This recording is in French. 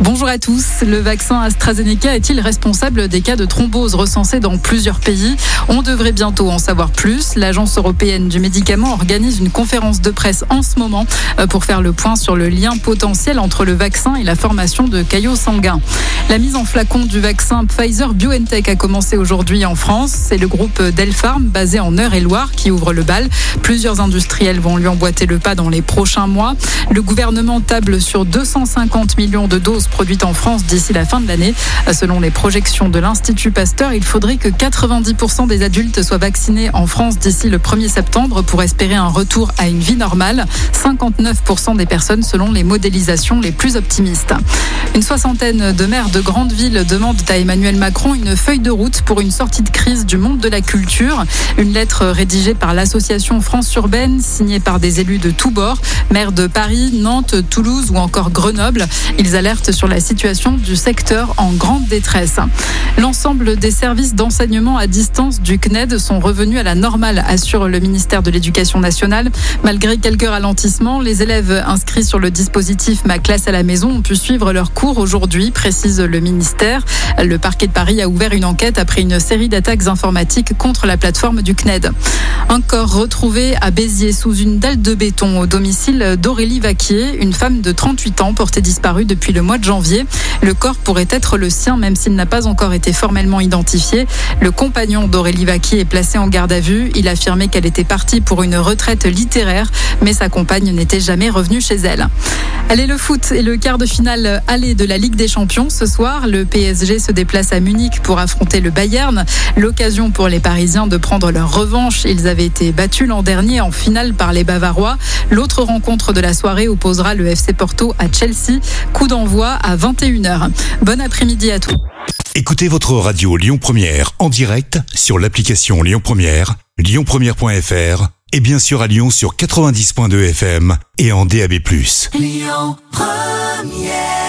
Bonjour à tous. Le vaccin AstraZeneca est-il responsable des cas de thrombose recensés dans plusieurs pays? On devrait bientôt en savoir plus. L'Agence européenne du médicament organise une conférence de presse en ce moment euh, pour faire le point sur le lien potentiel entre le vaccin et la formation de caillots sanguins. La mise en flacon du vaccin Pfizer BioNTech a commencé aujourd'hui en France. C'est le groupe Delpharm basé en Eure-et-Loire qui ouvre le bal. Plusieurs industriels vont lui emboîter le pas dans les prochains mois. Le gouvernement table sur 250 millions de doses produite en France d'ici la fin de l'année. Selon les projections de l'Institut Pasteur, il faudrait que 90% des adultes soient vaccinés en France d'ici le 1er septembre pour espérer un retour à une vie normale. 59% des personnes selon les modélisations les plus optimistes. Une soixantaine de maires de grandes villes demandent à Emmanuel Macron une feuille de route pour une sortie de crise du monde de la culture. Une lettre rédigée par l'association France Urbaine, signée par des élus de tous bords, maires de Paris, Nantes, Toulouse ou encore Grenoble. Ils alertent sur la situation du secteur en grande détresse. L'ensemble des services d'enseignement à distance du CNED sont revenus à la normale, assure le ministère de l'Éducation nationale. Malgré quelques ralentissements, les élèves inscrits sur le dispositif Ma classe à la maison ont pu suivre leurs cours aujourd'hui, précise le ministère. Le parquet de Paris a ouvert une enquête après une série d'attaques informatiques contre la plateforme du CNED. Un corps retrouvé à Béziers sous une dalle de béton au domicile d'Aurélie Vaquier, une femme de 38 ans portée disparue depuis le mois de janvier. Le corps pourrait être le sien, même s'il n'a pas encore été formellement identifié. Le compagnon d'Aurélie Vaquier est placé en garde à vue. Il affirmait qu'elle était partie pour une retraite littéraire, mais sa compagne n'était jamais revenue chez elle. Allez, le foot et le quart de finale aller de la Ligue des Champions. Ce soir, le PSG se déplace à Munich pour affronter le Bayern. L'occasion pour les Parisiens de prendre leur revanche. Ils avaient été battus l'an dernier en finale par les Bavarois. L'autre rencontre de la soirée opposera le FC Porto à Chelsea. Coup d'envoi à 21h. Bon après-midi à tous. Écoutez votre radio Lyon Première en direct sur l'application Lyon Première, lyonpremière.fr et bien sûr à Lyon sur 90.2 FM et en DAB+. Lyon Première